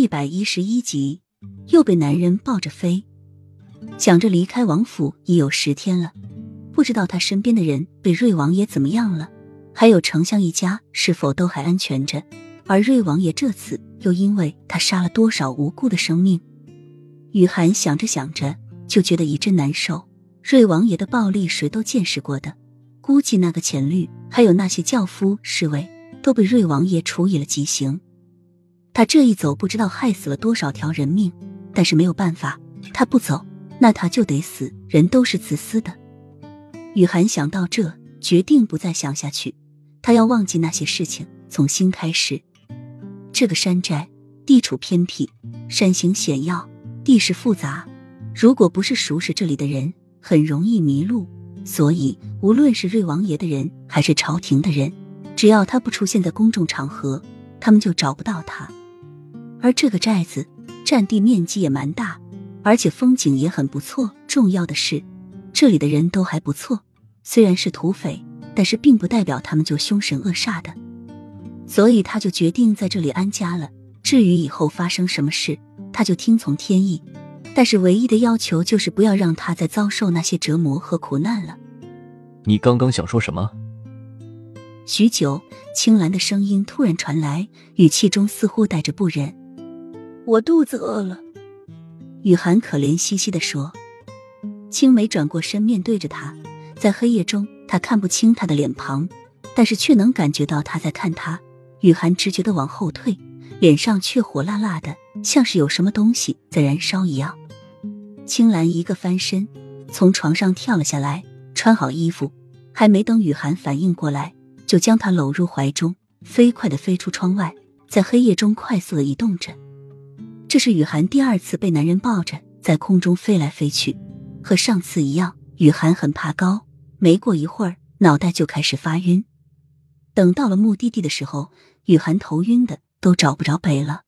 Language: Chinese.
一百一十一集，又被男人抱着飞。想着离开王府已有十天了，不知道他身边的人被瑞王爷怎么样了，还有丞相一家是否都还安全着。而瑞王爷这次又因为他杀了多少无辜的生命？雨涵想着想着就觉得一阵难受。瑞王爷的暴力谁都见识过的，估计那个浅绿还有那些轿夫侍卫都被瑞王爷处以了极刑。他这一走，不知道害死了多少条人命，但是没有办法，他不走，那他就得死。人都是自私的。雨涵想到这，决定不再想下去，他要忘记那些事情，从新开始。这个山寨地处偏僻，山形险要，地势复杂，如果不是熟识这里的人，很容易迷路。所以，无论是瑞王爷的人，还是朝廷的人，只要他不出现在公众场合，他们就找不到他。而这个寨子占地面积也蛮大，而且风景也很不错。重要的是，这里的人都还不错。虽然是土匪，但是并不代表他们就凶神恶煞的。所以他就决定在这里安家了。至于以后发生什么事，他就听从天意。但是唯一的要求就是不要让他再遭受那些折磨和苦难了。你刚刚想说什么？许久，青兰的声音突然传来，语气中似乎带着不忍。我肚子饿了，雨涵可怜兮兮的说。青梅转过身面对着他，在黑夜中，他看不清他的脸庞，但是却能感觉到他在看他。雨涵直觉的往后退，脸上却火辣辣的，像是有什么东西在燃烧一样。青兰一个翻身，从床上跳了下来，穿好衣服，还没等雨涵反应过来，就将他搂入怀中，飞快的飞出窗外，在黑夜中快速的移动着。这是雨涵第二次被男人抱着在空中飞来飞去，和上次一样，雨涵很怕高，没过一会儿，脑袋就开始发晕。等到了目的地的时候，雨涵头晕的都找不着北了。